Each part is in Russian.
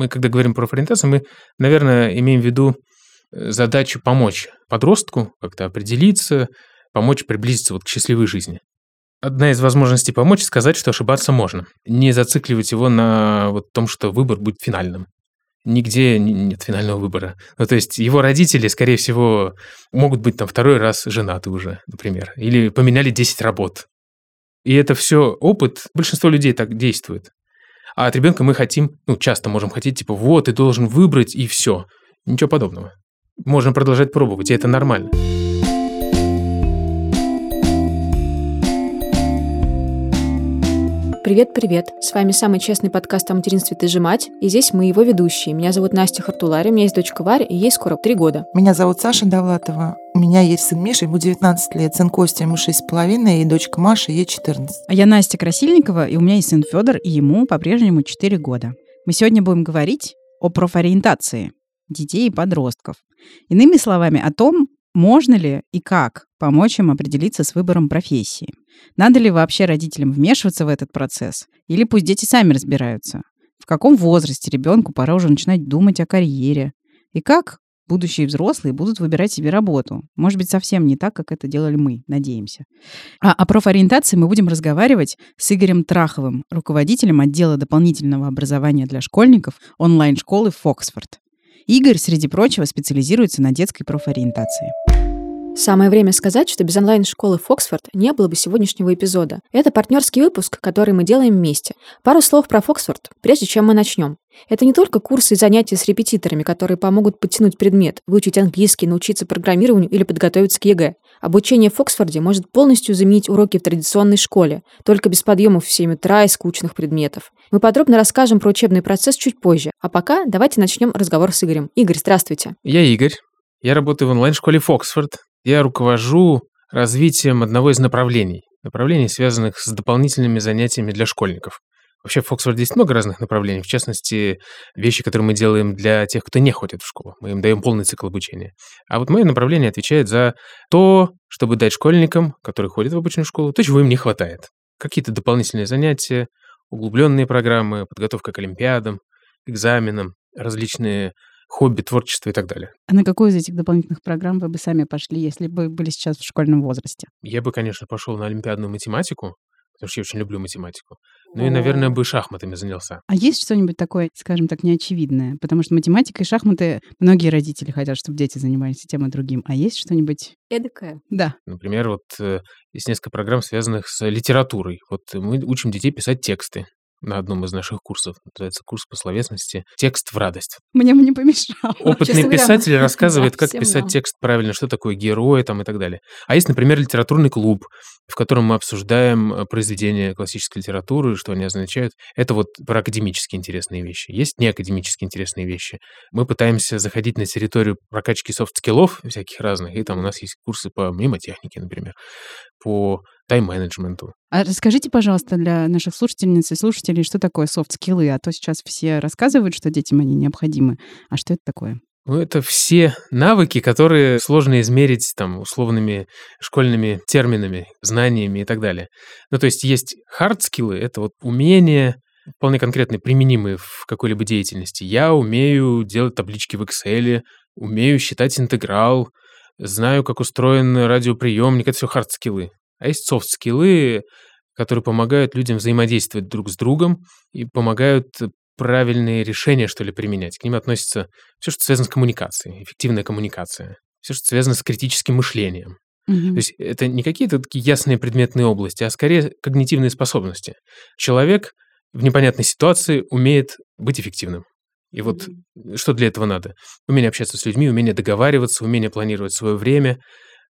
Мы, когда говорим про профориентацию, мы, наверное, имеем в виду э, задачу помочь подростку как-то определиться, помочь приблизиться вот к счастливой жизни. Одна из возможностей помочь – сказать, что ошибаться можно. Не зацикливать его на вот том, что выбор будет финальным. Нигде нет финального выбора. Ну, то есть его родители, скорее всего, могут быть там второй раз женаты уже, например, или поменяли 10 работ. И это все опыт, большинство людей так действует. А от ребенка мы хотим, ну, часто можем хотеть, типа, вот, ты должен выбрать, и все. Ничего подобного. Можем продолжать пробовать, и это нормально. Привет-привет! С вами самый честный подкаст о материнстве «Ты же мать», и здесь мы его ведущие. Меня зовут Настя Хартулари, у меня есть дочка Варя, и ей скоро три года. Меня зовут Саша Давлатова. У меня есть сын Миша, ему 19 лет, сын Костя, ему 6,5, и дочка Маша, ей 14. А я Настя Красильникова, и у меня есть сын Федор, и ему по-прежнему 4 года. Мы сегодня будем говорить о профориентации детей и подростков. Иными словами, о том, можно ли и как помочь им определиться с выбором профессии. Надо ли вообще родителям вмешиваться в этот процесс? Или пусть дети сами разбираются? В каком возрасте ребенку пора уже начинать думать о карьере? И как будущие взрослые будут выбирать себе работу. Может быть, совсем не так, как это делали мы, надеемся. А о профориентации мы будем разговаривать с Игорем Траховым, руководителем отдела дополнительного образования для школьников онлайн-школы Фоксфорд. Игорь, среди прочего, специализируется на детской профориентации. Самое время сказать, что без онлайн-школы Фоксфорд не было бы сегодняшнего эпизода. Это партнерский выпуск, который мы делаем вместе. Пару слов про Фоксфорд, прежде чем мы начнем. Это не только курсы и занятия с репетиторами, которые помогут подтянуть предмет, выучить английский, научиться программированию или подготовиться к ЕГЭ. Обучение в Фоксфорде может полностью заменить уроки в традиционной школе, только без подъемов в 7 утра и скучных предметов. Мы подробно расскажем про учебный процесс чуть позже, а пока давайте начнем разговор с Игорем. Игорь, здравствуйте. Я Игорь. Я работаю в онлайн-школе Фоксфорд, я руковожу развитием одного из направлений. Направлений, связанных с дополнительными занятиями для школьников. Вообще в Фоксфорде есть много разных направлений, в частности, вещи, которые мы делаем для тех, кто не ходит в школу. Мы им даем полный цикл обучения. А вот мое направление отвечает за то, чтобы дать школьникам, которые ходят в обычную школу, то, чего им не хватает. Какие-то дополнительные занятия, углубленные программы, подготовка к олимпиадам, экзаменам, различные хобби, творчество и так далее. А на какую из этих дополнительных программ вы бы сами пошли, если бы были сейчас в школьном возрасте? Я бы, конечно, пошел на олимпиадную математику, потому что я очень люблю математику. Ну и, наверное, бы шахматами занялся. А есть что-нибудь такое, скажем так, неочевидное? Потому что математика и шахматы многие родители хотят, чтобы дети занимались тем и другим. А есть что-нибудь... Эдакое? Да. Например, вот э, есть несколько программ, связанных с литературой. Вот мы учим детей писать тексты на одном из наших курсов. Называется курс по словесности «Текст в радость». Мне бы не помешало. Опытный писатель рассказывает, как писать текст правильно, что такое герой там и так далее. А есть, например, литературный клуб, в котором мы обсуждаем э, произведения классической литературы, что они означают. Это вот про академически интересные вещи. Есть неакадемически интересные вещи. Мы пытаемся заходить на территорию прокачки софт-скиллов всяких разных, и там у нас есть курсы по мемотехнике, например, по тайм-менеджменту. А расскажите, пожалуйста, для наших слушательниц и слушателей, что такое софт-скиллы? А то сейчас все рассказывают, что детям они необходимы. А что это такое? Ну, это все навыки, которые сложно измерить там условными школьными терминами, знаниями и так далее. Ну, то есть есть хард-скиллы, это вот умения, вполне конкретные, применимые в какой-либо деятельности. Я умею делать таблички в Excel, умею считать интеграл, знаю, как устроен радиоприемник, это все хард-скиллы. А есть софт-скиллы, которые помогают людям взаимодействовать друг с другом и помогают правильные решения, что ли, применять. К ним относится все, что связано с коммуникацией, эффективная коммуникация, все, что связано с критическим мышлением. Mm-hmm. То есть это не какие-то такие ясные предметные области, а скорее когнитивные способности. Человек в непонятной ситуации умеет быть эффективным. И вот mm-hmm. что для этого надо? Умение общаться с людьми, умение договариваться, умение планировать свое время,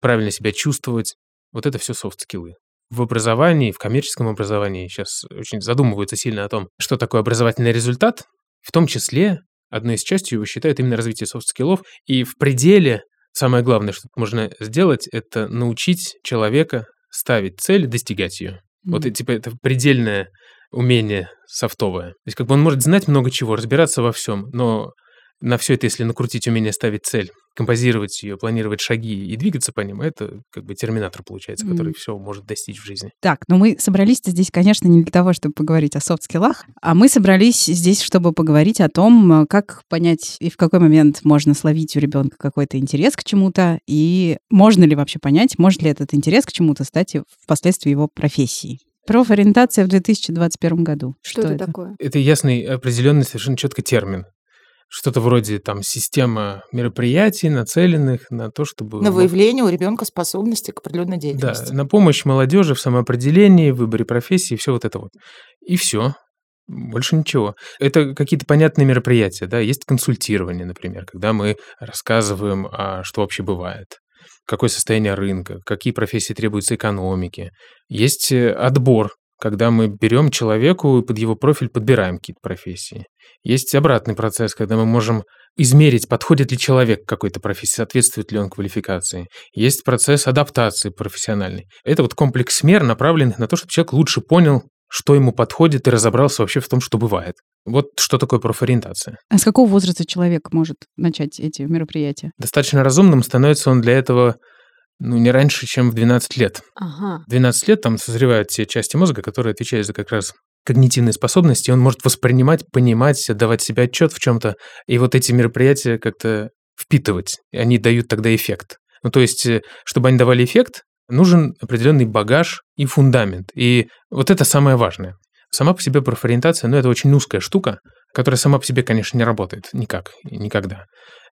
правильно себя чувствовать, вот это все софт-скиллы. В образовании, в коммерческом образовании сейчас очень задумываются сильно о том, что такое образовательный результат. В том числе одной из частей его считают именно развитие софт-скиллов. И в пределе самое главное, что можно сделать, это научить человека ставить цель, достигать ее. Mm-hmm. Вот типа это предельное умение софтовое. То есть как бы он может знать много чего, разбираться во всем, но на все это, если накрутить умение ставить цель, композировать ее, планировать шаги и двигаться по ним, это как бы терминатор получается, который Мгм. все может достичь в жизни. Так, ну мы собрались здесь, конечно, не для того, чтобы поговорить о софт-скиллах, а мы собрались здесь, чтобы поговорить о том, э, как понять и в какой момент можно словить у ребенка какой-то интерес к чему-то, и можно ли вообще понять, может ли этот интерес к чему-то стать впоследствии его профессией. Профориентация в 2021 году. Что, это, такое? Это ясный, определенный, совершенно четко термин. Что-то вроде там система мероприятий, нацеленных на то, чтобы... На выявление у ребенка способности к определенной Да, деятельности. на помощь молодежи в самоопределении, в выборе профессии, все вот это вот. И все. Больше ничего. Это какие-то понятные мероприятия, да, есть консультирование, например, когда мы рассказываем, а что вообще бывает, какое состояние рынка, какие профессии требуются экономике. Есть э, отбор, когда мы берем человеку и под его профиль подбираем какие-то профессии. Есть обратный процесс, когда мы можем измерить, подходит ли человек к какой-то профессии, соответствует ли он квалификации. Есть процесс адаптации профессиональной. Это вот комплекс мер, направленных на то, чтобы человек лучше понял, что ему подходит и разобрался вообще в том, что бывает. Вот что такое профориентация. А с какого возраста человек может начать эти мероприятия? Достаточно разумным становится он для этого ну, не раньше, чем в 12 лет. Ага. В 12 лет там созревают те части мозга, которые отвечают за как раз когнитивные способности, он может воспринимать, понимать, отдавать себе отчет в чем-то, и вот эти мероприятия как-то впитывать. И они дают тогда эффект. Ну, то есть, э, чтобы они давали эффект, нужен определенный багаж и фундамент. И вот это самое важное. Сама по себе профориентация, ну, это очень узкая штука, которая сама по себе, конечно, не работает никак, никогда.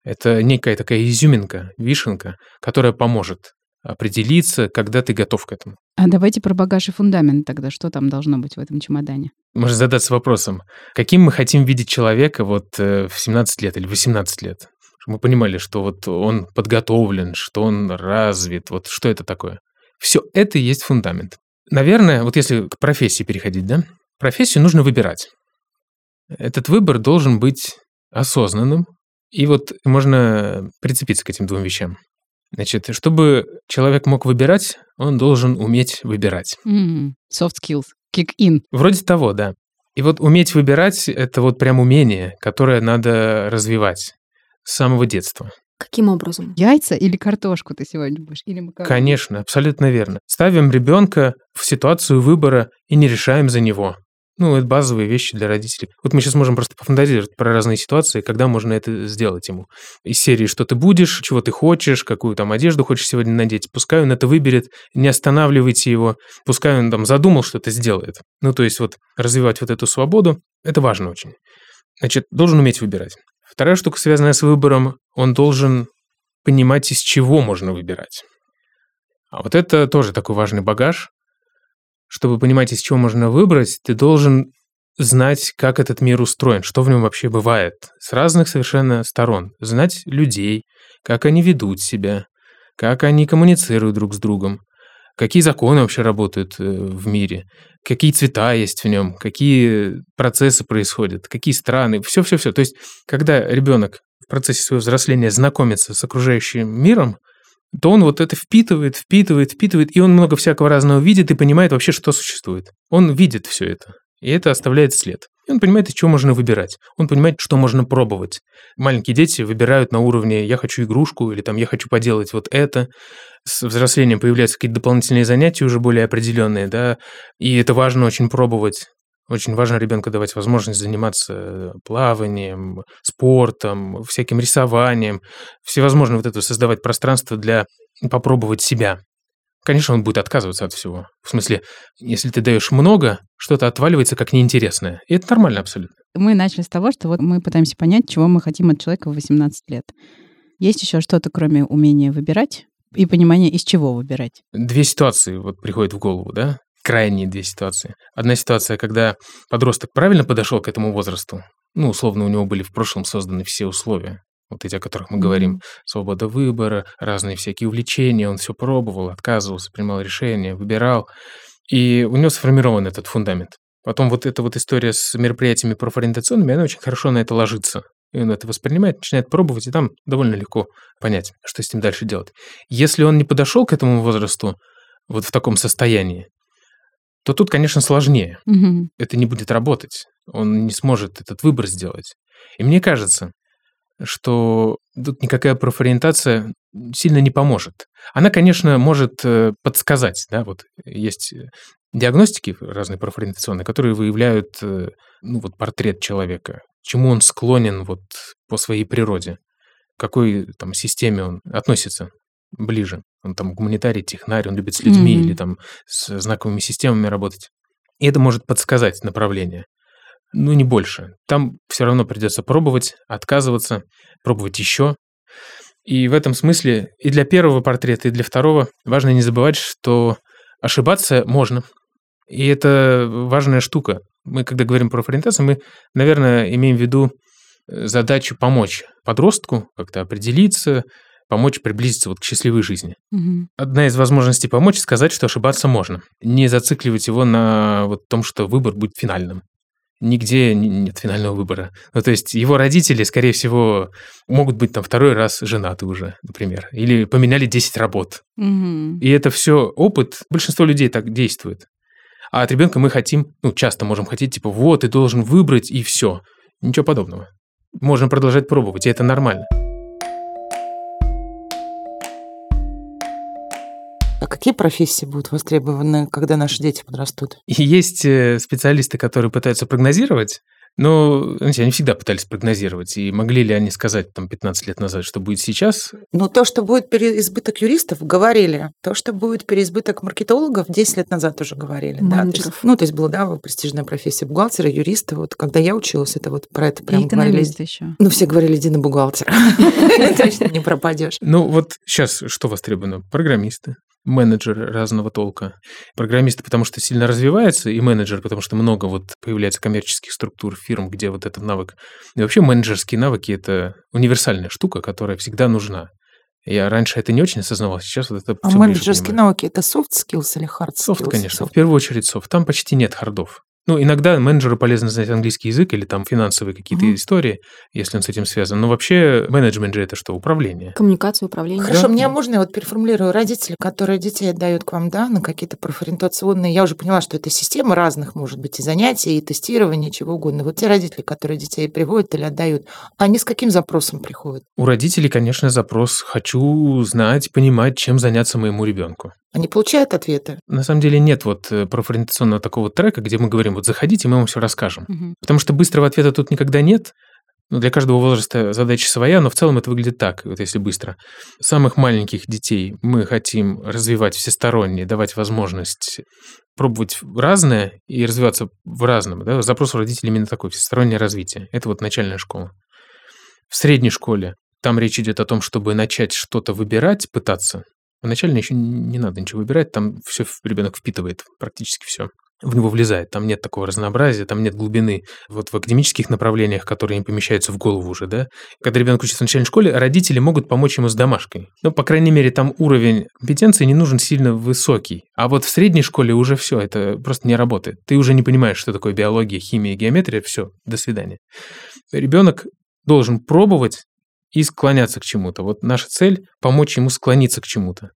Это некая такая изюминка, вишенка, которая поможет определиться, когда ты готов к этому. А давайте про багаж и фундамент тогда. Что там должно быть в этом чемодане? Можно задаться вопросом, каким мы хотим видеть человека вот э, в 17 лет или 18 лет? Чтобы мы понимали, что вот он подготовлен, что он развит, вот что это такое. Все это и есть фундамент. Наверное, вот если к профессии переходить, да, профессию нужно выбирать. Этот выбор должен быть осознанным, и вот можно прицепиться к этим двум вещам. Значит, чтобы человек мог выбирать, он должен уметь выбирать. М, Soft skills. Kick in. Вроде того, да. И вот уметь выбирать – это вот прям умение, которое надо развивать с самого детства. Каким образом? Яйца или картошку ты сегодня будешь? Или макароны? Конечно, абсолютно верно. Ставим ребенка в ситуацию выбора и не решаем за него. Ну, это базовые вещи для родителей. Вот мы сейчас можем просто пофантазировать про разные ситуации, когда можно это сделать ему. Из серии «Что ты будешь?», «Чего ты хочешь?», «Какую там одежду хочешь сегодня надеть?». Пускай он это выберет, не останавливайте его, пускай он там задумал, что-то сделает. Ну, то есть вот развивать вот эту свободу, это важно очень. Значит, должен уметь выбирать. Вторая штука, связанная с выбором, он должен понимать, из чего можно выбирать. А вот это тоже такой важный багаж. Чтобы понимать, из чего можно выбрать, ты должен знать, как этот мир устроен, что в нем вообще бывает, с разных совершенно сторон. Знать людей, как они ведут себя, как они коммуницируют друг с другом, какие законы вообще работают э, в мире, какие цвета есть в нем, какие процессы происходят, какие страны, все-все-все. То есть, когда ребенок в процессе своего взросления знакомится с окружающим миром, то он вот это впитывает, впитывает, впитывает, и он много всякого разного видит и понимает вообще, что существует. Он видит все это, и это оставляет след. И он понимает, из чего можно выбирать. Он понимает, что можно пробовать. Маленькие дети выбирают на уровне «я хочу игрушку» или там «я хочу поделать вот это». С взрослением появляются какие-то дополнительные занятия уже более определенные, да, и это важно очень пробовать. Очень важно ребенку давать возможность заниматься плаванием, спортом, всяким рисованием, всевозможные вот это создавать пространство для попробовать себя. Конечно, он будет отказываться от всего. В смысле, если ты даешь много, что-то отваливается как неинтересное. И это нормально абсолютно. Мы начали с того, что вот мы пытаемся понять, чего мы хотим от человека в 18 лет. Есть еще что-то, кроме умения выбирать и понимания, из чего выбирать? Две ситуации вот приходят в голову, да? Крайние две ситуации. Одна ситуация, когда подросток правильно подошел к этому возрасту, ну, условно, у него были в прошлом созданы все условия, вот эти, о которых мы говорим, свобода выбора, разные всякие увлечения, он все пробовал, отказывался, принимал решения, выбирал, и у него сформирован этот фундамент. Потом вот эта вот история с мероприятиями профориентационными, она очень хорошо на это ложится. И он это воспринимает, начинает пробовать, и там довольно легко понять, что с ним дальше делать. Если он не подошел к этому возрасту вот в таком состоянии, то тут, конечно, сложнее. Мгм. Это не будет работать. Он не сможет этот выбор сделать. И мне кажется, что тут никакая профориентация сильно не поможет. Она, конечно, может э, подсказать, да, вот есть диагностики разные профориентационные, которые выявляют э, ну, вот портрет человека, чему он склонен вот по своей природе, к какой там системе он относится ближе. Он там гуманитарий, технарь, он любит с людьми mm-hmm. или там с знаковыми системами работать. И это может подсказать направление. Ну, не больше. Там все равно придется пробовать, отказываться, пробовать еще. И в этом смысле и для первого портрета, и для второго важно не забывать, что ошибаться можно. И это важная штука. Мы, когда говорим про ориентацию, мы, наверное, имеем в виду э, задачу помочь подростку как-то определиться, помочь приблизиться вот к счастливой жизни. Угу. Одна из возможностей помочь сказать, что ошибаться можно. Не зацикливать его на вот том, что выбор будет финальным. Нигде нет финального выбора. Ну, то есть его родители, скорее всего, могут быть там второй раз женаты уже, например, или поменяли 10 работ. Угу. И это все опыт. Большинство людей так действует. А от ребенка мы хотим, ну, часто можем хотеть, типа, вот, ты должен выбрать, и все. Ничего подобного. Можем продолжать пробовать, и это нормально. А какие профессии будут востребованы, когда наши дети подрастут? И есть э, специалисты, которые пытаются прогнозировать, но знаете, они всегда пытались прогнозировать. И могли ли они сказать там 15 лет назад, что будет сейчас? Ну, то, что будет переизбыток юристов, говорили. То, что будет переизбыток маркетологов, 10 лет назад уже говорили. Да? То есть, ну, то есть была, да, престижная профессия бухгалтера, юриста. Вот когда я училась, это вот про это прям и говорили. еще. Ну, все говорили, иди на бухгалтера. Точно не пропадешь. Ну, вот сейчас что востребовано? Программисты, менеджеры разного толка. Программисты, потому что сильно развивается, и менеджер, потому что много вот появляется коммерческих структур, фирм, где вот этот навык. И вообще менеджерские навыки – это универсальная штука, которая всегда нужна. Я раньше это не очень осознавал, сейчас вот это А менеджерские навыки – это soft skills или hard skills? Soft, конечно. Soft. В первую очередь soft. Там почти нет хардов. Ну, иногда менеджеру полезно знать английский язык или там финансовые какие-то mm-hmm. истории, если он с этим связан. Но вообще менеджмент же это что? Управление. Коммуникация, управление. Хорошо, да? мне можно я вот переформулирую. Родители, которые детей отдают к вам, да, на какие-то профориентационные... Я уже поняла, что это система разных, может быть, и занятий, и тестирования, чего угодно. Вот те родители, которые детей приводят или отдают, они с каким запросом приходят? У родителей, конечно, запрос «хочу знать, понимать, чем заняться моему ребенку». Они получают ответы? На самом деле нет вот э, профориентационного такого трека, где мы говорим, вот заходите, мы вам все расскажем. Угу. Потому что быстрого ответа тут никогда нет. Ну, для каждого возраста задача своя, но в целом это выглядит так, вот если быстро. Самых маленьких детей мы хотим развивать всесторонне, давать возможность пробовать разное и развиваться в разном. Да? Запрос у родителей именно такой, всестороннее развитие. Это вот начальная школа. В средней школе там речь идет о том, чтобы начать что-то выбирать, пытаться, Начально еще не надо ничего выбирать, там все ребенок впитывает, практически все в него влезает. Там нет такого разнообразия, там нет глубины. Вот в академических направлениях, которые не помещаются в голову уже, да, когда ребенок учится в начальной школе, родители могут помочь ему с домашкой. Ну, по крайней мере, там уровень компетенции не нужен сильно высокий. А вот в средней школе уже все, это просто не работает. Ты уже не понимаешь, что такое биология, химия, геометрия, все, до свидания. Ребенок должен пробовать и склоняться к чему-то. Вот наша цель – помочь ему склониться к чему-то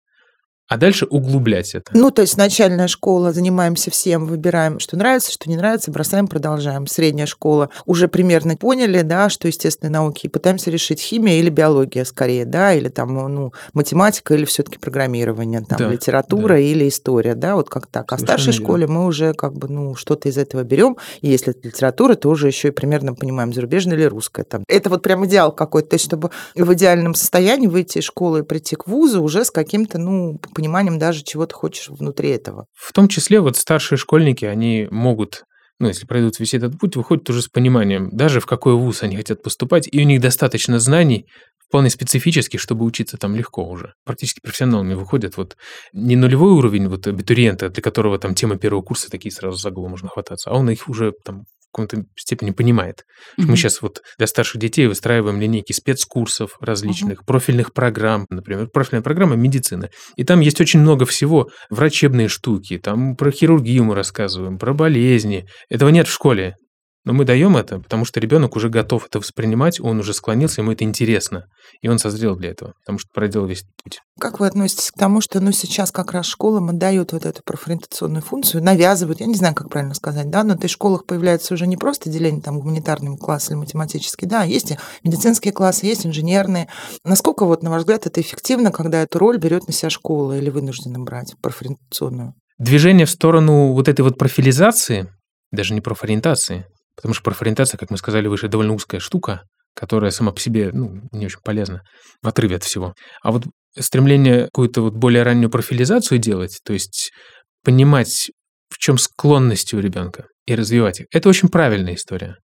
а дальше углублять это. Ну, то есть начальная школа, занимаемся всем, выбираем, что нравится, что не нравится, бросаем, продолжаем. Средняя школа уже примерно поняли, да, что естественные науки, и пытаемся решить химия или биология скорее, да, или там, ну, математика или все таки программирование, там, да, литература да. или история, да, вот как так. А в старшей верно. школе мы уже как бы, ну, что-то из этого берем, и если это литература, то уже еще и примерно понимаем, зарубежная или русская там. Это вот прям идеал какой-то, то есть чтобы в идеальном состоянии выйти из школы и прийти к вузу уже с каким-то, ну, пониманием даже, чего ты хочешь внутри этого. В том числе вот старшие школьники, они могут ну, если пройдут весь этот путь, выходят уже с пониманием, даже в какой вуз они хотят поступать, и у них достаточно знаний, вполне специфических, чтобы учиться там легко уже. Практически профессионалами выходят вот не нулевой уровень вот абитуриента, для которого там тема первого курса такие сразу за голову можно хвататься, а он их уже там каком-то степени понимает. Mm-hmm. Мы сейчас вот для старших детей выстраиваем линейки спецкурсов различных, mm-hmm. профильных программ, например, профильная программа медицины. И там есть очень много всего, врачебные штуки, там про хирургию мы рассказываем, про болезни. Этого нет в школе. Но мы даем это, потому что ребенок уже готов это воспринимать, он уже склонился, ему это интересно. И он созрел для этого, потому что проделал весь этот путь. Как вы относитесь к тому, что ну, сейчас как раз школам отдают вот эту профориентационную функцию, навязывают, я не знаю, как правильно сказать, да, но в школах появляется уже не просто деление там гуманитарный класс или математический, да, есть и медицинские классы, есть инженерные. Насколько, вот, на ваш взгляд, это эффективно, когда эту роль берет на себя школа или вынуждена брать профориентационную? Движение в сторону вот этой вот профилизации, даже не профориентации, потому что профориентация, как мы сказали выше, довольно узкая штука, которая сама по себе ну, не очень полезна, в отрыве от всего. А вот стремление какую-то вот более раннюю профилизацию делать, то есть понимать, в чем склонности у ребенка и развивать их, это очень правильная история.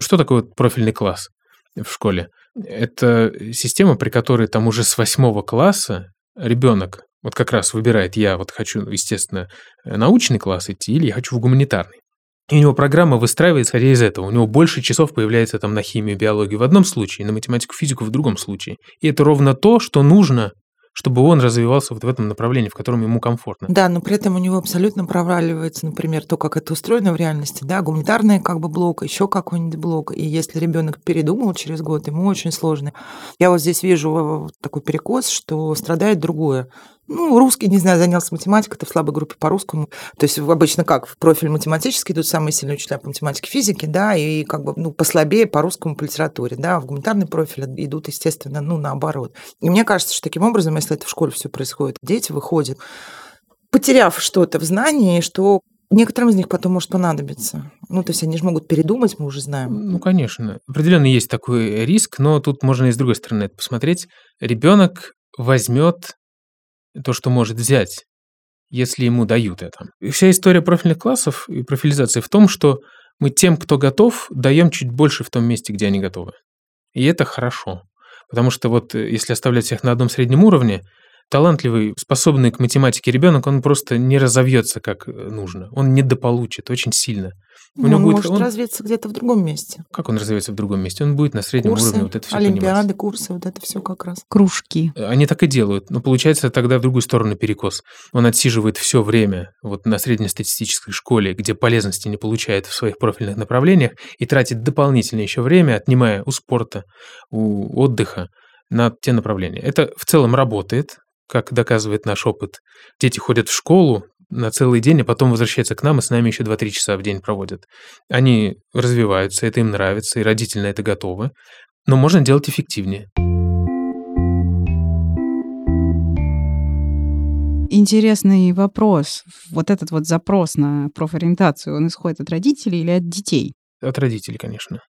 Что такое вот профильный класс в школе? Это система, при которой там уже с восьмого класса ребенок вот как раз выбирает, я вот хочу, естественно, научный класс идти или я хочу в гуманитарный. И у него программа выстраивается исходя из этого. У него больше часов появляется там на химию, биологию в одном случае, на математику, физику в другом случае. И это ровно то, что нужно чтобы он развивался вот в этом направлении, в котором ему комфортно. Да, но при этом у него абсолютно проваливается, например, то, как это устроено в реальности, да, гуманитарный как бы блок, еще какой-нибудь блок. И если ребенок передумал через год, ему очень сложно. Я вот здесь вижу такой перекос, что страдает другое. Ну, русский, не знаю, занялся математикой, это в слабой группе по русскому. То есть обычно как, в профиль математический идут самые сильные учителя по математике, физике, да, и как бы, ну, послабее по русскому, по литературе, да, в гуманитарный профиль идут, естественно, ну, наоборот. И мне кажется, что таким образом, если это в школе все происходит, дети выходят, потеряв что-то в знании, что Некоторым из них потом может понадобиться. Ну, то есть они же могут передумать, мы уже знаем. Ну, конечно. Определенно есть такой риск, но тут можно и с другой стороны это посмотреть. Ребенок возьмет то, что может взять, если ему дают это. И вся история профильных классов и профилизации в том, что мы тем, кто готов, даем чуть больше в том месте, где они готовы. И это хорошо. Потому что вот э, если оставлять всех на одном среднем уровне, талантливый, способный к математике ребенок, он просто не разовьется как э, нужно. Он недополучит очень сильно. У него он будет, может он... развиться где-то в другом месте. Как он развивается в другом месте? Он будет на среднем курсы, уровне вот это все Олимпиады, понимать. курсы, вот это все как раз. Кружки. Они так и делают. Но получается тогда в другую сторону перекос. Он отсиживает все время вот на среднестатистической школе, где полезности не получает в своих профильных направлениях, и тратит дополнительное еще время, отнимая у спорта, у отдыха на те направления. Это в целом работает, как доказывает наш опыт. Дети ходят в школу, на целый день, а потом возвращаются к нам и с нами еще 2-3 часа в день проводят. Они развиваются, это им нравится, и родители на это готовы. Но можно делать эффективнее. Интересный вопрос. Вот этот вот запрос на профориентацию, он исходит от родителей или от детей? От родителей, конечно.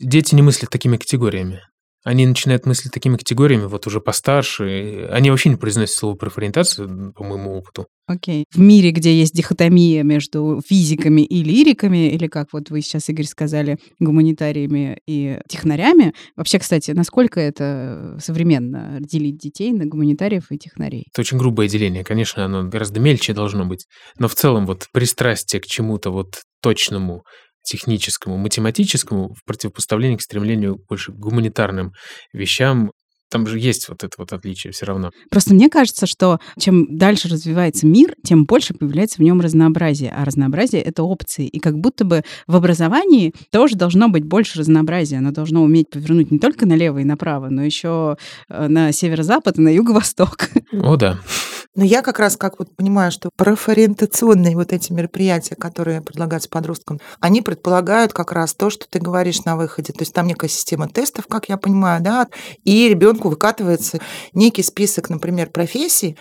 Дети не мыслят такими категориями. Они начинают мыслить такими категориями, вот уже постарше. Они вообще не произносят слово профориентацию, по моему опыту. Окей. В мире, где есть дихотомия между физиками и лириками, или как вот вы сейчас, Игорь, сказали, гуманитариями и технарями, вообще, кстати, насколько это современно делить детей на гуманитариев и технарей? Это очень грубое деление. Конечно, оно гораздо мельче должно быть. Но в целом вот пристрастие к чему-то вот точному, техническому, математическому в противопоставлении к стремлению больше к гуманитарным вещам, там же есть вот это вот отличие все равно. Просто мне кажется, что чем дальше развивается мир, тем больше появляется в нем разнообразие. А разнообразие — это опции. И как будто бы в образовании тоже должно быть больше разнообразия. Оно должно уметь повернуть не только налево и направо, но еще э, на северо-запад и на юго-восток. О, да. Но я как раз как вот понимаю, что профориентационные вот эти мероприятия, которые предлагаются подросткам, они предполагают как раз то, что ты говоришь на выходе. То есть там некая система тестов, как я понимаю, да, и ребенку выкатывается некий список, например, профессий,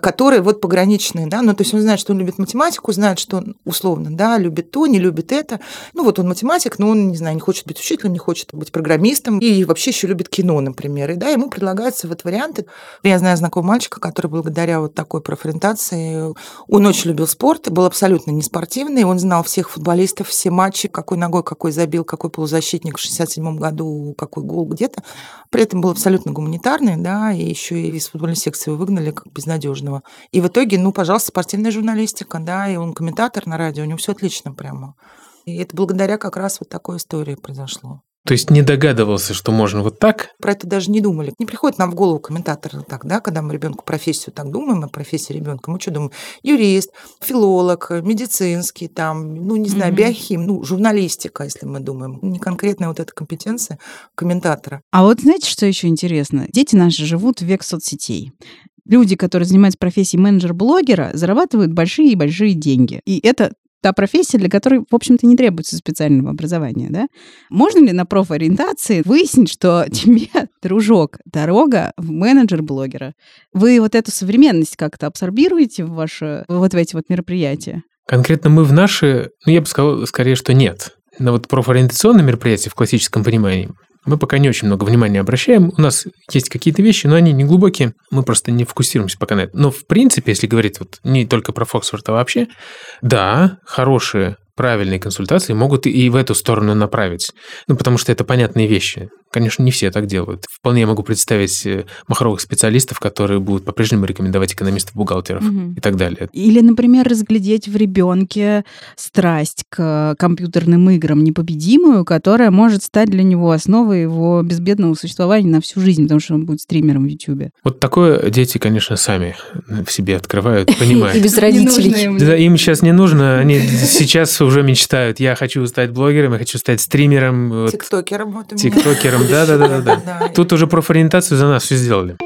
которые вот пограничные, да, ну, то есть он знает, что он любит математику, знает, что он условно, да, любит то, не любит это. Ну, вот он математик, но он, не знаю, не хочет быть учителем, не хочет быть программистом и вообще еще любит кино, например. И да, ему предлагаются вот варианты. Я знаю знакомого мальчика, который благодаря вот такой профориентации, он очень любил спорт, был абсолютно не спортивный, он знал всех футболистов, все матчи, какой ногой, какой забил, какой полузащитник в 67 году, какой гол где-то. При этом был абсолютно гуманитарный, да, и еще и из футбольной секции его выгнали как безнадежного. И в итоге, ну, пожалуйста, спортивная журналистика, да, и он комментатор на радио, у него все отлично прямо. И это благодаря как раз вот такой истории произошло. То есть не догадывался, что можно вот так? Про это даже не думали. Не приходит нам в голову комментатор так, да, когда мы ребенку профессию так думаем, о профессии ребенка, мы что думаем? Юрист, филолог, медицинский, там, ну, не знаю, биохим, ну, журналистика, если мы думаем. Не конкретная вот эта компетенция комментатора. А вот знаете, что еще интересно? Дети наши живут в век соцсетей люди, которые занимаются профессией менеджер-блогера, зарабатывают большие и большие деньги. И это та профессия, для которой, в общем-то, не требуется специального образования, да? Можно ли на профориентации выяснить, что тебе, дружок, дорога в менеджер-блогера? Вы вот эту современность как-то абсорбируете в ваше, вот в эти вот мероприятия? Конкретно мы в наши, ну, я бы сказал скорее, что нет. На вот профориентационные мероприятия в классическом понимании мы пока не очень много внимания обращаем. У нас есть какие-то вещи, но они не глубокие. Мы просто не фокусируемся пока на этом. Но в принципе, если говорить вот не только про Фоксфорд, а вообще, да, хорошие правильные консультации могут и в эту сторону направить. Ну, потому что это понятные вещи. Конечно, не все так делают. Вполне я могу представить э, махровых специалистов, которые будут по-прежнему рекомендовать экономистов, бухгалтеров угу. и так далее. Или, например, разглядеть в ребенке страсть к компьютерным играм непобедимую, которая может стать для него основой его безбедного существования на всю жизнь, потому что он будет стримером в YouTube. Вот такое дети, конечно, сами в себе открывают, понимают. И без родителей. Да, им сейчас не нужно, они сейчас уже мечтают. Я хочу стать блогером, я хочу стать стримером. Тиктокером. Вот Тиктокером, да-да-да. Тут уже профориентацию за нас все сделали.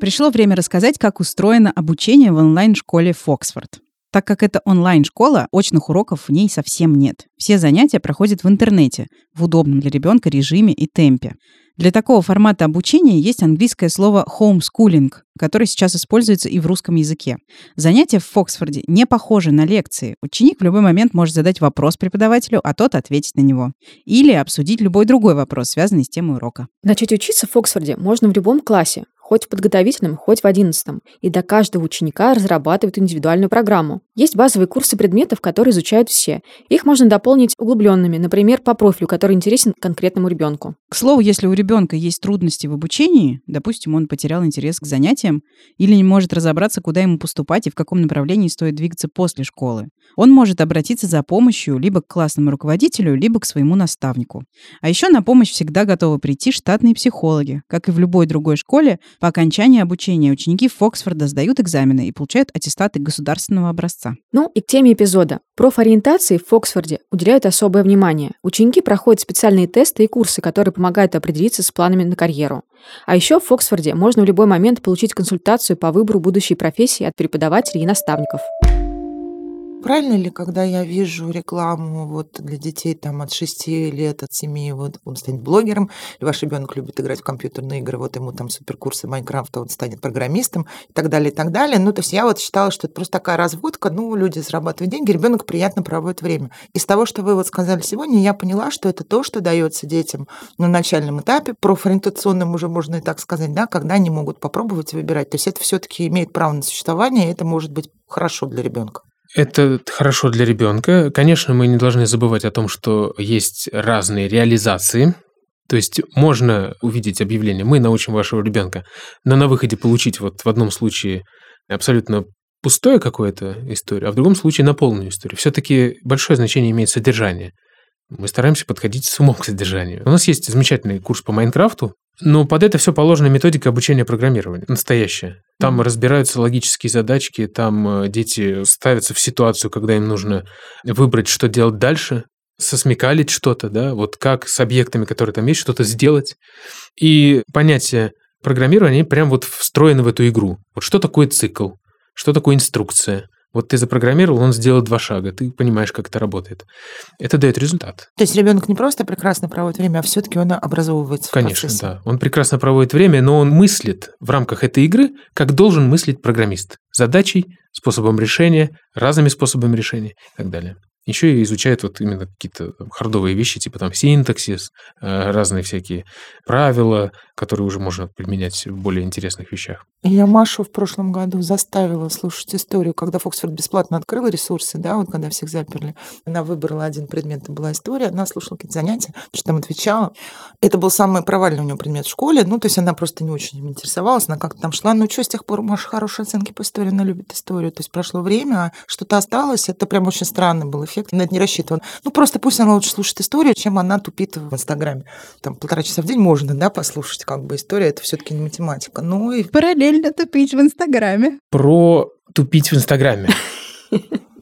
Пришло время рассказать, как устроено обучение в онлайн-школе Фоксфорд. Так как это онлайн-школа, очных уроков в ней совсем нет. Все занятия проходят в интернете, в удобном для ребенка режиме и темпе. Для такого формата обучения есть английское слово homeschooling, которое сейчас используется и в русском языке. Занятия в Фоксфорде не похожи на лекции. Ученик в любой момент может задать вопрос преподавателю, а тот ответить на него. Или обсудить любой другой вопрос, связанный с темой урока. Начать учиться в Фоксфорде можно в любом классе, хоть в подготовительном, хоть в одиннадцатом, и для каждого ученика разрабатывают индивидуальную программу. Есть базовые курсы предметов, которые изучают все. Их можно дополнить углубленными, например, по профилю, который интересен конкретному ребенку. К слову, если у ребенка есть трудности в обучении, допустим, он потерял интерес к занятиям или не может разобраться, куда ему поступать и в каком направлении стоит двигаться после школы, он может обратиться за помощью либо к классному руководителю, либо к своему наставнику. А еще на помощь всегда готовы прийти штатные психологи. Как и в любой другой школе, по окончании обучения ученики Фоксфорда сдают экзамены и получают аттестаты государственного образца. Ну и к теме эпизода. Профориентации в Фоксфорде уделяют особое внимание. Ученики проходят специальные тесты и курсы, которые помогают определиться с планами на карьеру. А еще в Фоксфорде можно в любой момент получить консультацию по выбору будущей профессии от преподавателей и наставников. Правильно ли, когда я вижу рекламу вот для детей там от 6 лет, от 7, вот он станет блогером, или ваш ребенок любит играть в компьютерные игры, вот ему там суперкурсы Майнкрафта, он станет программистом и так далее, и так далее. Ну, то есть я вот считала, что это просто такая разводка, ну, люди зарабатывают деньги, ребенок приятно проводит время. Из того, что вы вот сказали сегодня, я поняла, что это то, что дается детям на начальном этапе, профориентационным уже можно и так сказать, да, когда они могут попробовать выбирать. То есть это все-таки имеет право на существование, и это может быть хорошо для ребенка. Это хорошо для ребенка. Конечно, мы не должны забывать о том, что есть разные реализации. То есть можно увидеть объявление «Мы научим вашего ребенка», но на выходе получить вот в одном случае абсолютно пустое какое-то историю, а в другом случае на полную историю. Все-таки большое значение имеет содержание. Мы стараемся подходить с умом к содержанию. У нас есть замечательный курс по Майнкрафту, но под это все положена методика обучения программированию, настоящая. Там mm-hmm. разбираются логические задачки, там э, дети ставятся в ситуацию, когда им нужно выбрать, что делать дальше, сосмекалить что-то, да, вот как с объектами, которые там есть, что-то сделать. И понятие программирования прям вот встроено в эту игру. Вот что такое цикл, что такое инструкция, вот ты запрограммировал, он сделал два шага, ты понимаешь, как это работает. Это дает результат. То есть ребенок не просто прекрасно проводит время, а все-таки он образовывается. Конечно, да. Он прекрасно проводит время, но он мыслит в рамках этой игры, как должен мыслить программист. Задачей, способом решения, разными способами решения и так далее. Еще и изучают вот именно какие-то хардовые вещи, типа там синтаксис, э, разные всякие правила, которые уже можно применять в более интересных вещах. Я Машу в прошлом году заставила слушать историю, когда Фоксфорд бесплатно открыл ресурсы, да, вот когда всех заперли. Она выбрала один предмет, это была история, она слушала какие-то занятия, что там отвечала. Это был самый провальный у нее предмет в школе, ну, то есть она просто не очень им интересовалась, она как-то там шла, ну, что, с тех пор у Маши хорошие оценки по истории, она любит историю, то есть прошло время, а что-то осталось, это прям очень странный был эффект на это не рассчитыван. Ну, просто пусть она лучше слушает историю, чем она тупит в Инстаграме. Там полтора часа в день можно, да, послушать, как бы история, это все-таки не математика. Ну и Параллельно тупить в Инстаграме. Про тупить в Инстаграме.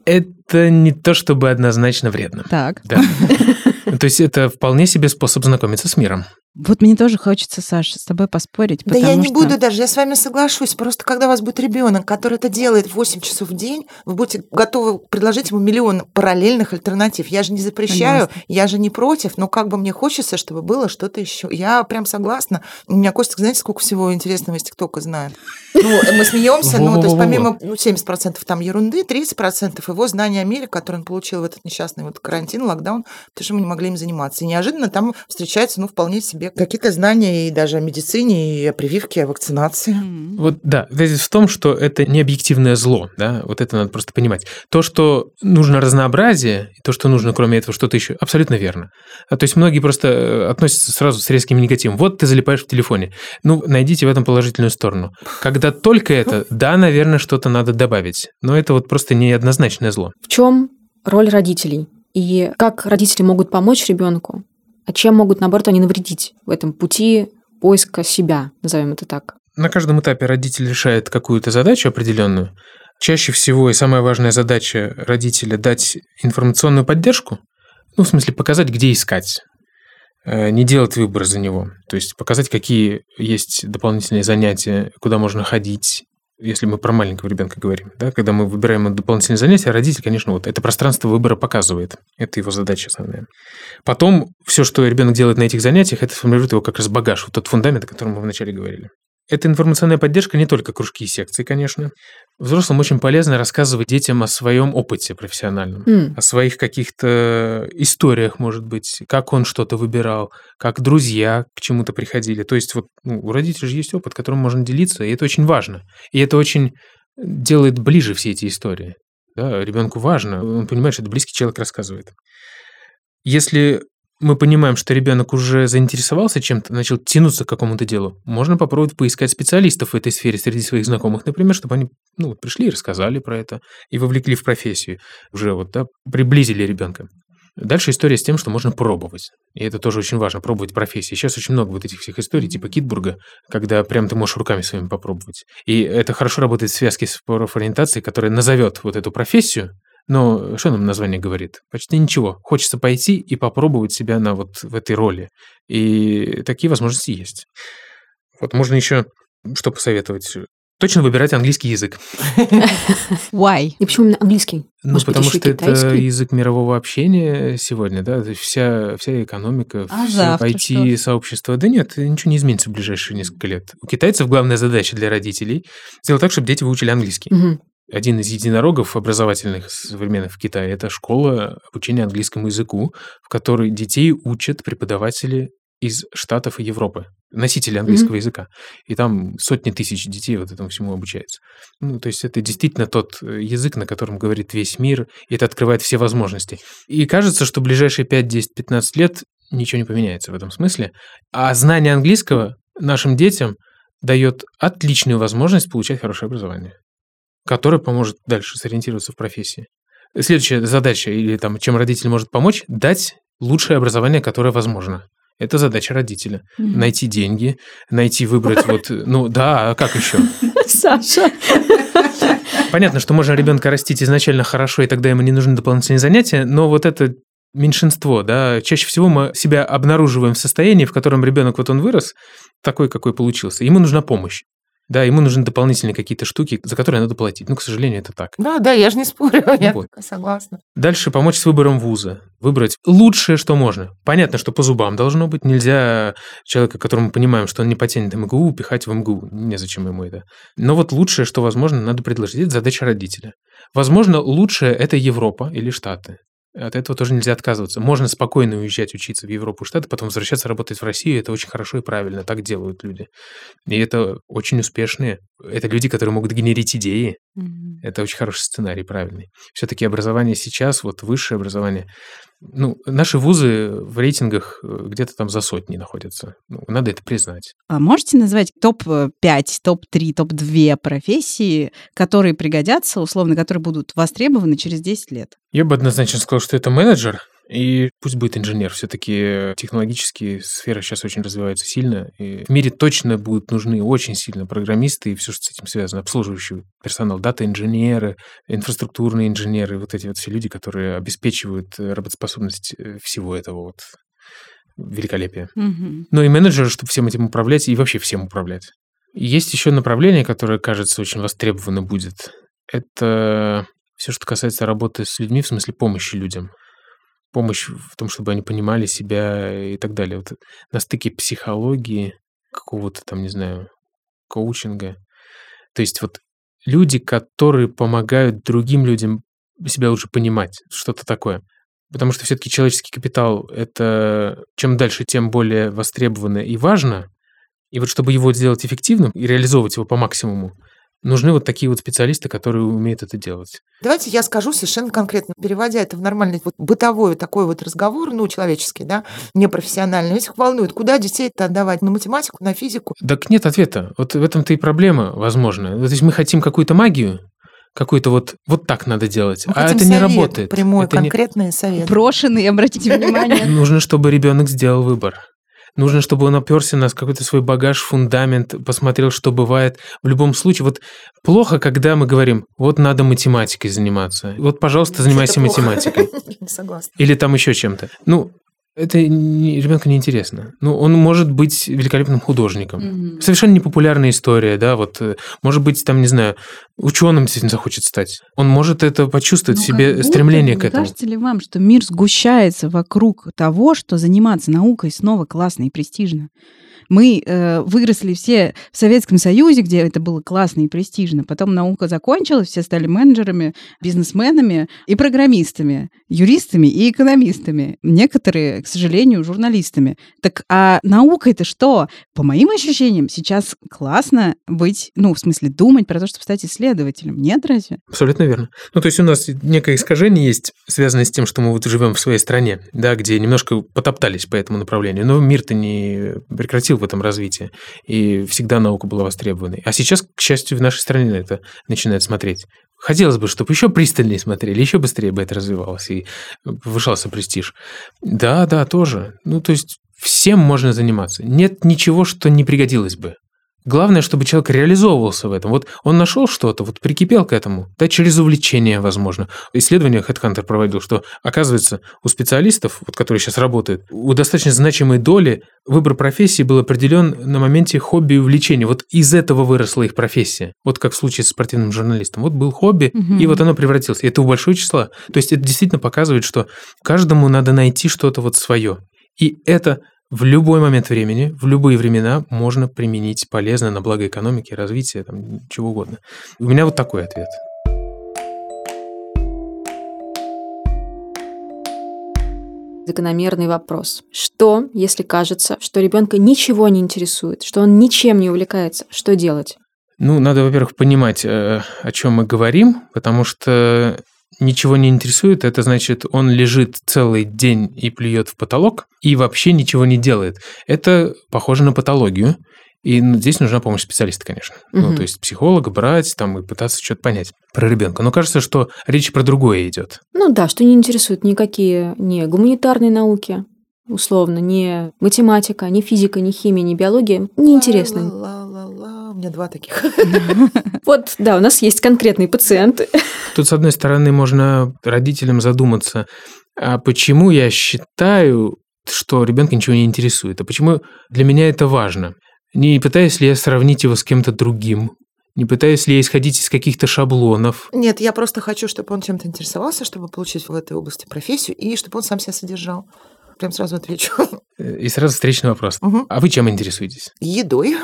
Это не то чтобы однозначно вредно. Так. Да. То есть это вполне себе способ знакомиться с миром. Вот мне тоже хочется, Саша, с тобой поспорить, Да я не что... буду даже, я с вами соглашусь. Просто когда у вас будет ребенок, который это делает 8 часов в день, вы будете готовы предложить ему миллион параллельных альтернатив. Я же не запрещаю, я же не против, но как бы мне хочется, чтобы было что-то еще. Я прям согласна. У меня Костик, знаете, сколько всего интересного из ТикТока знает? Ну, мы смеемся, ну, то есть помимо ну, 70% там ерунды, 30% его знания о мире, которые он получил в этот несчастный вот карантин, локдаун, потому что мы не могли им заниматься. И неожиданно там встречаются, ну, вполне себе какие-то знания и даже о медицине, и о прививке, о вакцинации. М. Вот да, тезис в том, что это не объективное зло, да, вот это надо просто понимать. То, что нужно разнообразие, и то, что нужно кроме этого что-то еще, абсолютно верно. А, то есть многие просто э, относятся сразу с резким негативом. Вот ты залипаешь в телефоне. Ну, найдите в этом положительную сторону. Когда только это, да, наверное, что-то надо добавить. Но это вот просто неоднозначное зло. В чем роль родителей? И как родители могут помочь ребенку? А чем могут, наоборот, они навредить в этом пути поиска себя, назовем это так? На каждом этапе родитель решает какую-то задачу определенную. Чаще всего и самая важная задача родителя – дать информационную поддержку, ну, в смысле, показать, где искать, Э, не делать выбор за него. То есть показать, какие есть дополнительные занятия, куда можно ходить, если мы про маленького ребенка говорим, да, когда мы выбираем дополнительные занятия, родитель, конечно, вот это пространство выбора показывает. Это его задача основная. Потом все, что ребенок делает на этих занятиях, это формирует его как раз багаж, вот тот фундамент, о котором мы вначале говорили. Эта информационная поддержка не только кружки и секции, конечно. Взрослым очень полезно рассказывать детям о своем опыте профессиональном М, о своих каких-то историях, может быть, как он что-то выбирал, как друзья к чему-то приходили. То есть вот ну, у родителей же есть опыт, которым можно делиться, и это очень важно. И это очень делает ближе все эти истории. Да, ребенку важно, он понимает, что это близкий человек рассказывает. Если мы понимаем, что ребенок уже заинтересовался чем-то, начал тянуться к какому-то делу, можно попробовать поискать специалистов в этой сфере среди своих знакомых, например, чтобы они ну, пришли и рассказали про это, и вовлекли в профессию, уже вот, да, приблизили ребенка. Дальше история с тем, что можно пробовать. И это тоже очень важно, пробовать профессии. Сейчас очень много вот этих всех историй, типа Китбурга, когда прям ты можешь руками своими попробовать. И это хорошо работает в связке с профориентацией, которая назовет вот эту профессию, но что нам название говорит? Почти ничего. Хочется пойти и попробовать себя на вот в этой роли. И такие возможности есть. Вот можно еще что посоветовать? Точно выбирать английский язык. Why? И почему именно английский? Ну, Может потому что это язык мирового общения сегодня, да, то есть вся, вся экономика, А все IT-сообщество. Да нет, ничего не изменится в ближайшие несколько лет. У китайцев главная задача для родителей сделать так, чтобы дети выучили английский. Мгм. Один из единорогов образовательных современных в Китае – это школа обучения английскому языку, в которой детей учат преподаватели из Штатов и Европы, носители английского языка. И там сотни тысяч детей вот этому всему обучаются. Ну, то есть это действительно тот э, язык, на котором говорит весь мир, и это открывает все возможности. И кажется, что в ближайшие 5, 10, 15 лет ничего не поменяется в этом смысле. А знание английского нашим детям дает отличную возможность получать хорошее образование, которое поможет дальше сориентироваться в профессии. Следующая задача, или там, чем родитель может помочь, дать лучшее образование, которое возможно. Это задача родителя. Мгм. Найти деньги, найти, выбрать вот... Ну да, а как еще? Саша. Понятно, что можно ребенка растить изначально хорошо, и тогда ему не нужны дополнительные занятия, но вот это меньшинство, да, чаще всего мы себя обнаруживаем в состоянии, в котором ребенок, вот он вырос, такой, какой получился, ему нужна помощь. Да, ему нужны дополнительные какие-то штуки, за которые надо платить. Ну, к сожалению, это так. Да, да, я же не спорю, я вот. согласна. Дальше помочь с выбором вуза. Выбрать лучшее, что можно. Понятно, что по зубам должно быть. Нельзя человека, которому мы понимаем, что он не потянет МГУ, пихать в МГУ. Незачем ему это. Но вот лучшее, что возможно, надо предложить. Это задача родителя. Возможно, лучшее – это Европа или Штаты. От этого тоже нельзя отказываться. Можно спокойно уезжать учиться в Европу, Штаты, потом возвращаться работать в Россию. Это очень хорошо и правильно. Так делают люди. И это очень успешные, Это люди, которые могут генерить идеи. Мгм. Это очень хороший сценарий, правильный. Все-таки образование сейчас, вот высшее образование, ну, наши вузы в рейтингах э, где-то там за сотни находятся. Ну, надо это признать. А можете назвать топ-5, топ-3, топ-2 профессии, которые пригодятся, условно, которые будут востребованы через 10 лет? Я бы однозначно сказал, что это менеджер, и пусть будет инженер. Все-таки технологические сферы сейчас очень развиваются сильно. И в мире точно будут нужны очень сильно программисты и все, что с этим связано. Обслуживающий персонал, дата-инженеры, инфраструктурные инженеры, вот эти вот все люди, которые обеспечивают э, работоспособность э, всего этого вот великолепия. Мгм. Но и менеджеры, чтобы всем этим управлять и вообще всем управлять. Есть еще направление, которое, кажется, очень востребовано будет. Это все, что касается работы с людьми, в смысле помощи людям. Помощь в том, чтобы они понимали себя и так далее. Вот на стыке психологии, какого-то там, не знаю, коучинга. То есть вот люди, которые помогают другим людям себя лучше понимать, что-то такое. Потому что все-таки человеческий капитал — это чем дальше, тем более востребовано и важно. И вот чтобы его сделать эффективным и реализовывать его по максимуму, нужны вот такие вот специалисты, которые умеют это делать. Давайте я скажу совершенно конкретно, переводя это в нормальный вот бытовой такой вот разговор, ну, человеческий, да, непрофессиональный. Если их волнует, куда детей-то отдавать? На математику, на физику? Так нет ответа. Вот в этом-то и проблема, возможно. Вот если мы хотим какую-то магию, какую-то вот, вот так надо делать, Мы а хотим это не совет, работает. Прямой, Это не- конкретный совет. Брошенный, обратите внимание. Нужно, чтобы ребенок сделал выбор. Нужно, чтобы он оперся на какой-то свой багаж, фундамент, посмотрел, что бывает. В любом случае, вот плохо, когда мы говорим, вот надо математикой заниматься. Вот, пожалуйста, занимайся математикой. Не согласна. Или там еще чем-то. Ну, это не, ребенку неинтересно. Ну, он может быть великолепным художником. Мгм. Совершенно непопулярная история, да, вот, э, может быть, там, не знаю, ученым действительно захочет стать. Он может это почувствовать в Ну, себе как будто стремление к этому. Кажется ли вам, что мир сгущается вокруг того, что заниматься наукой снова классно и престижно? Мы э, выросли все в Советском Союзе, где это было классно и престижно. Потом наука закончилась, все стали менеджерами, бизнесменами и программистами, юристами и экономистами. Некоторые, к сожалению, журналистами. Так а наука это что? По моим ощущениям, сейчас классно быть, ну, в смысле, думать про то, чтобы стать исследователем. Нет, разве? Абсолютно верно. Ну, то есть у нас некое искажение есть, связанное с тем, что мы вот живем в своей стране, да, где немножко потоптались по этому направлению. Но мир-то не прекратил в этом развитии, и всегда наука была востребованной. А сейчас, к счастью, в нашей стране на это начинают смотреть. Хотелось бы, чтобы еще пристальнее смотрели, еще быстрее бы это развивалось и повышался престиж. Да, да, тоже. Ну, то есть всем можно заниматься. Нет ничего, что не пригодилось бы. Главное, чтобы человек реализовывался в этом. Вот он нашел что-то, вот прикипел к этому, да, через увлечение, возможно. Исследование HeadHunter проводил, что, оказывается, у специалистов, вот, которые сейчас работают, у достаточно значимой доли выбор профессии был определен на моменте хобби и увлечения. Вот из этого выросла их профессия. Вот как в случае с спортивным журналистом. Вот был хобби, Мгм. и вот оно превратилось. И это у большого числа. То есть это действительно показывает, что каждому надо найти что-то вот свое. И это в любой момент времени, в любые времена можно применить полезно на благо экономики, развития, там, чего угодно. У меня вот такой ответ. Закономерный вопрос. Что, если кажется, что ребенка ничего не интересует, что он ничем не увлекается? Что делать? Ну, надо, во-первых, понимать, э, о чем мы говорим, потому что ничего не интересует, это значит, он лежит целый день и плюет в потолок и вообще ничего не делает. Это похоже на патологию. И ну, здесь нужна помощь специалиста, конечно. Ну, Мгм. то есть психолога брать там и пытаться что-то понять про ребенка. Но кажется, что речь про другое идет. Ну да, что не интересуют никакие не гуманитарные науки, условно, не математика, не физика, не химия, не биология. Неинтересно. Ла-ла-ла-ла. У меня два таких. Вот, да, у нас есть конкретные пациенты. Тут, с одной стороны, можно родителям задуматься, а почему я считаю, что ребенка ничего не интересует, а почему для меня это важно? Не пытаюсь ли я сравнить его с кем-то другим? Не пытаюсь ли я исходить из каких-то шаблонов? Нет, я просто хочу, чтобы он чем-то интересовался, чтобы получить в этой области профессию, и чтобы он сам себя содержал. Прям сразу отвечу. И сразу встречный вопрос. Мгм. А вы чем интересуетесь? Едой,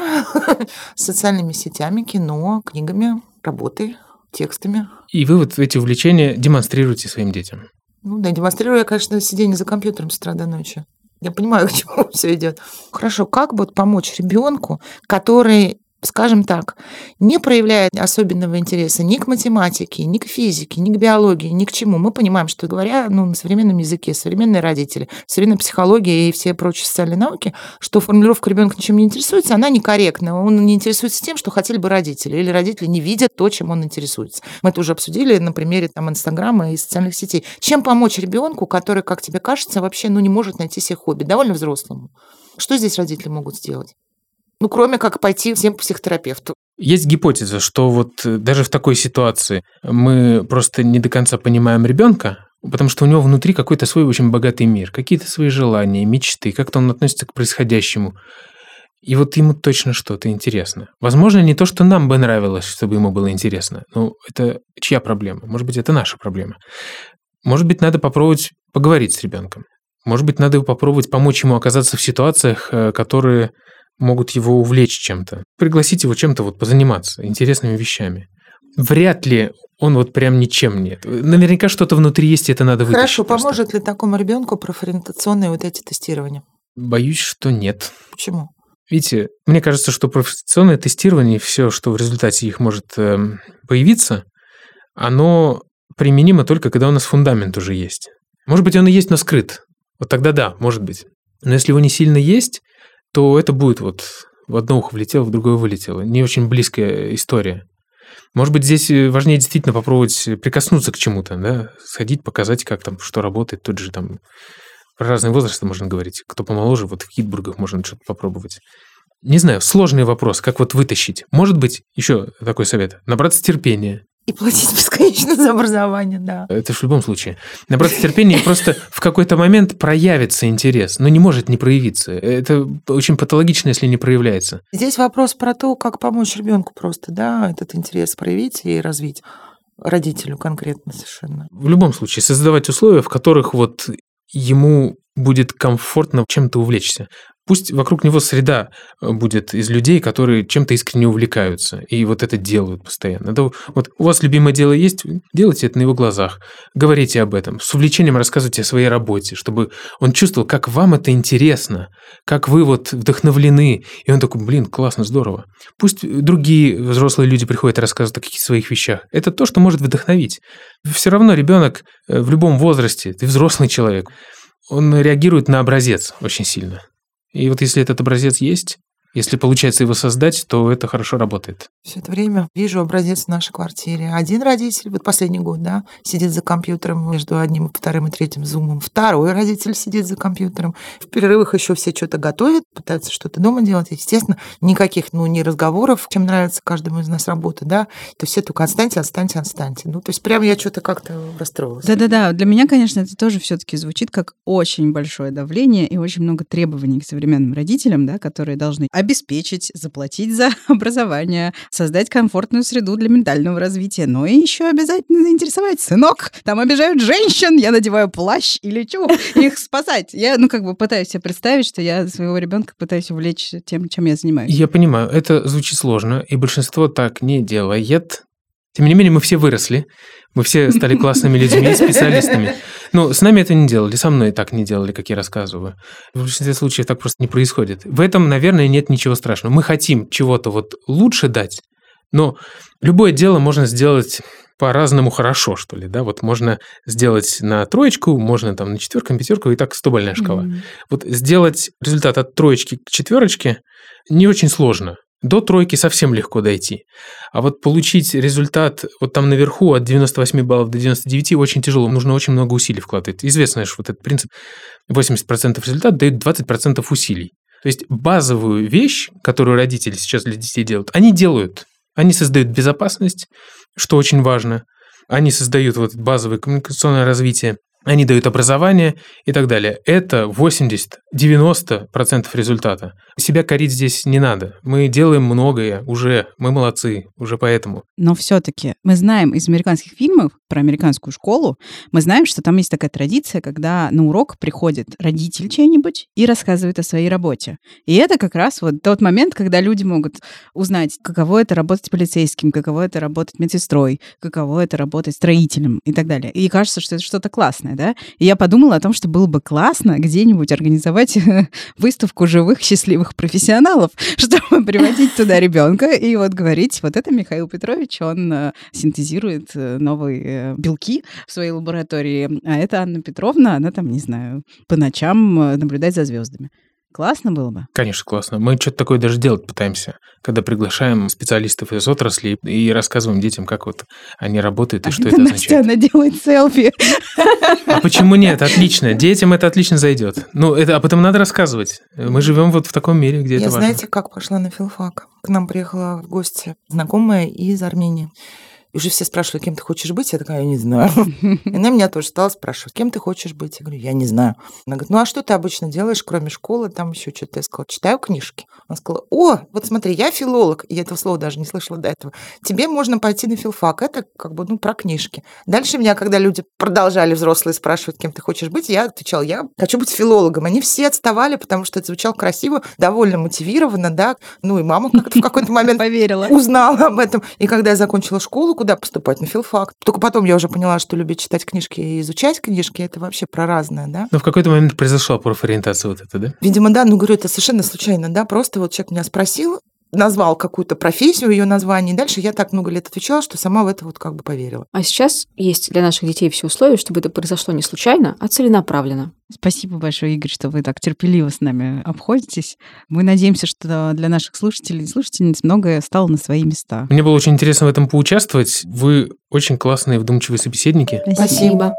социальными сетями, кино, книгами, работой, текстами. И вы вот эти увлечения демонстрируете своим детям. Ну да, демонстрирую я, конечно, сидение за компьютером с утра до ночи. Я понимаю, к чему все идет. Хорошо, как вот помочь ребенку, который скажем так, не проявляет особенного интереса ни к математике, ни к физике, ни к биологии, ни к чему. Мы понимаем, что говоря ну, на современном языке, современные родители, современная психология и все прочие социальные науки, что формулировка ребенка ничем не интересуется, она некорректна. Он не интересуется тем, что хотели бы родители, или родители не видят то, чем он интересуется. Мы это уже обсудили на примере там, Инстаграма и социальных сетей. Чем помочь ребенку, который, как тебе кажется, вообще ну, не может найти себе хобби, довольно взрослому? Что здесь родители могут сделать? Ну, кроме как пойти всем к психотерапевту. Есть гипотеза, что вот э, даже в такой ситуации мы просто не до конца понимаем ребенка, потому что у него внутри какой-то свой очень богатый мир, какие-то свои желания, мечты, как-то он относится к происходящему. И вот ему точно что-то интересно. Возможно, не то, что нам бы нравилось, чтобы ему было интересно. Но это чья проблема? Может быть, это наша проблема. Может быть, надо попробовать поговорить с ребенком. Может быть, надо попробовать помочь ему оказаться в ситуациях, э, которые могут его увлечь чем-то. Пригласить его чем-то вот позаниматься, интересными вещами. Вряд ли он вот прям ничем нет. Наверняка что-то внутри есть, и это надо вытащить. Хорошо, просто. поможет ли такому ребенку профориентационные вот эти тестирования? Боюсь, что нет. Почему? Видите, мне кажется, что профориентационное тестирование, все, что в результате их может э, появиться, оно применимо только когда у нас фундамент уже есть. Может быть, он и есть, но скрыт. Вот тогда да, может быть. Но если его не сильно есть, то это будет вот в одно ухо влетело, в другое вылетело. Не очень близкая история. Может быть, здесь э, важнее действительно попробовать прикоснуться к чему-то, да, сходить, показать, как там, что работает. Тут же там про разные возрасты можно говорить. Кто помоложе, вот в Хитбургах можно что-то попробовать. Не знаю, сложный вопрос, как вот вытащить. Может быть, еще такой совет, набраться терпения. И платить бесконечно за образование, да. Это в любом случае. Набраться терпения просто в какой-то момент проявится интерес, но не может не проявиться. Это очень патологично, если не проявляется. Здесь вопрос про то, как помочь ребенку просто, да, этот интерес проявить и развить родителю конкретно совершенно. В любом случае, создавать условия, в которых вот ему будет комфортно чем-то увлечься. Пусть вокруг него среда э, будет из людей, которые чем-то искренне увлекаются и вот это делают постоянно. Да, вот у вас любимое дело есть, делайте это на его глазах, говорите об этом, с увлечением рассказывайте о своей работе, чтобы он чувствовал, как вам это интересно, как вы вот вдохновлены, и он такой, блин, классно, здорово. Пусть другие взрослые люди приходят и рассказывают о каких-то своих вещах. Это то, что может вдохновить. Все равно ребенок э, в любом возрасте, ты взрослый человек, он реагирует на образец очень сильно. И вот если этот образец есть, если получается его создать, то это хорошо работает. Все это время вижу образец в нашей квартире. Один родитель, вот последний год, да, сидит за компьютером между одним и вторым и третьим зумом. Второй родитель сидит за компьютером. В перерывах еще все что-то готовят, пытаются что-то дома делать. Естественно, никаких, ну, не разговоров, чем нравится каждому из нас работа, да. То все только отстаньте, отстаньте, отстаньте. Ну, то есть прям я что-то как-то расстроилась. Да-да-да, для меня, конечно, это тоже все-таки звучит как очень большое давление и очень много требований к современным родителям, да, которые должны обеспечить, заплатить за образование, создать комфортную среду для ментального развития, но и еще обязательно заинтересовать. Сынок, там обижают женщин, я надеваю плащ и лечу их спасать. Я, ну, как бы пытаюсь себе представить, что я своего ребенка пытаюсь увлечь тем, чем я занимаюсь. Я понимаю, это звучит сложно, и большинство так не делает. Тем не менее, мы все выросли, мы все стали классными людьми, специалистами. Но с нами это не делали, со мной так не делали, как я рассказываю. В большинстве случаев так просто не происходит. В этом, наверное, нет ничего страшного. Мы хотим чего-то вот лучше дать, но любое дело можно сделать по-разному хорошо, что ли, да, вот можно сделать на троечку, можно там на четверку, на пятерку, и так стобальная шкала. Мгм. Вот сделать результат от троечки к четверочке не очень сложно. До тройки совсем легко дойти. А вот получить результат вот там наверху от 98 баллов до 99 очень тяжело. Нужно очень много усилий вкладывать. Известно же вот этот принцип. 80% результат дает 20% усилий. То есть базовую вещь, которую родители сейчас для детей делают, они делают. Они создают безопасность, что очень важно. Они создают вот базовое коммуникационное развитие. Они дают образование и так далее. Это 80-90% результата. Себя корить здесь не надо. Мы делаем многое уже, мы молодцы, уже поэтому. Но все-таки мы знаем из американских фильмов про американскую школу, мы знаем, что там есть такая традиция, когда на урок приходит родитель чей-нибудь и рассказывает о своей работе. И это как раз вот тот момент, когда люди могут узнать, каково это работать полицейским, каково это работать медсестрой, каково это работать строителем и так далее. И кажется, что это что-то классное, да? И я подумала о том, что было бы классно где-нибудь организовать выставку живых счастливых профессионалов, чтобы приводить туда ребенка и вот говорить, вот это Михаил Петрович, он э, синтезирует э, новые белки в своей лаборатории, а это Анна Петровна, она там, не знаю, по ночам наблюдать за звездами. Классно было бы? Конечно, классно. Мы что-то такое даже делать пытаемся, когда приглашаем специалистов из отрасли и рассказываем детям, как вот они работают и а что это Настя, означает. она делает селфи. А почему нет? Отлично. Детям это отлично зайдет. Ну, это, а потом надо рассказывать. Мы живем вот в таком мире, где Я это знаете, важно. как пошла на филфак? К нам приехала в гости знакомая из Армении. И уже все спрашивали, кем ты хочешь быть? Я такая, я не знаю. И она меня тоже стала спрашивать, кем ты хочешь быть? Я говорю, я не знаю. Она говорит, ну а что ты обычно делаешь, кроме школы, там еще что-то? Я сказала, читаю книжки. Она сказала, о, вот смотри, я филолог, и я этого слова даже не слышала до этого. Тебе можно пойти на филфак, это как бы, ну, про книжки. Дальше меня, когда люди продолжали взрослые спрашивать, кем ты хочешь быть, я отвечала, я хочу быть филологом. Они все отставали, потому что это звучало красиво, довольно мотивированно, да. Ну и мама как-то в какой-то момент Поверила. узнала об этом. И когда я закончила школу, куда поступать? На филфак. Только потом я уже поняла, что любить читать книжки и изучать книжки, это вообще про разное, да? Но в какой-то момент произошла профориентация вот эта, да? Видимо, да, ну, говорю, это совершенно случайно, да, просто вот человек меня спросил, назвал какую-то профессию, ее название, и дальше я так много лет отвечала, что сама в это вот как бы поверила. А сейчас есть для наших детей все условия, чтобы это произошло не случайно, а целенаправленно. Спасибо большое, Игорь, что вы так терпеливо с нами обходитесь. Мы надеемся, что для наших слушателей и слушательниц многое стало на свои места. Мне было очень интересно в этом поучаствовать. Вы очень классные, вдумчивые собеседники. Спасибо.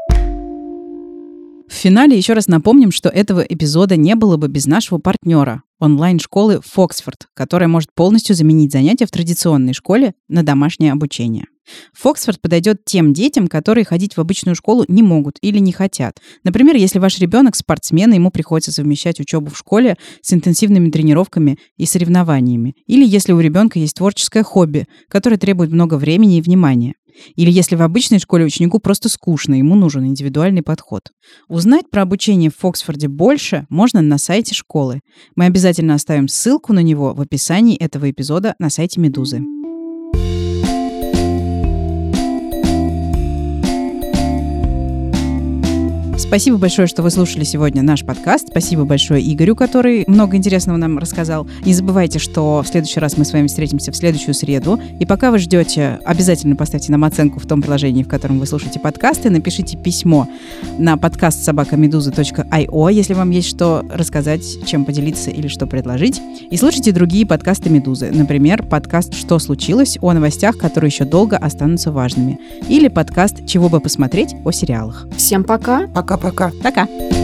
В финале еще раз напомним, что этого эпизода не было бы без нашего партнера онлайн-школы Фоксфорд, которая может полностью заменить занятия в традиционной школе на домашнее обучение. Фоксфорд подойдет тем детям, которые ходить в обычную школу не могут или не хотят. Например, если ваш ребенок спортсмен, ему приходится совмещать учебу в школе с интенсивными тренировками и соревнованиями. Или если у ребенка есть творческое хобби, которое требует много времени и внимания. Или если в обычной школе ученику просто скучно, ему нужен индивидуальный подход. Узнать про обучение в Фоксфорде больше можно на сайте школы. Мы обязательно оставим ссылку на него в описании этого эпизода на сайте Медузы. Спасибо большое, что вы слушали сегодня наш подкаст. Спасибо большое Игорю, который много интересного нам рассказал. Не забывайте, что в следующий раз мы с вами встретимся в следующую среду. И пока вы ждете, обязательно поставьте нам оценку в том приложении, в котором вы слушаете подкасты. Напишите письмо на подкаст собакамедуза.io, если вам есть что рассказать, чем поделиться или что предложить. И слушайте другие подкасты Медузы. Например, подкаст «Что случилось?» о новостях, которые еще долго останутся важными. Или подкаст «Чего бы посмотреть?» о сериалах. Всем пока. Пока-пока. Пока!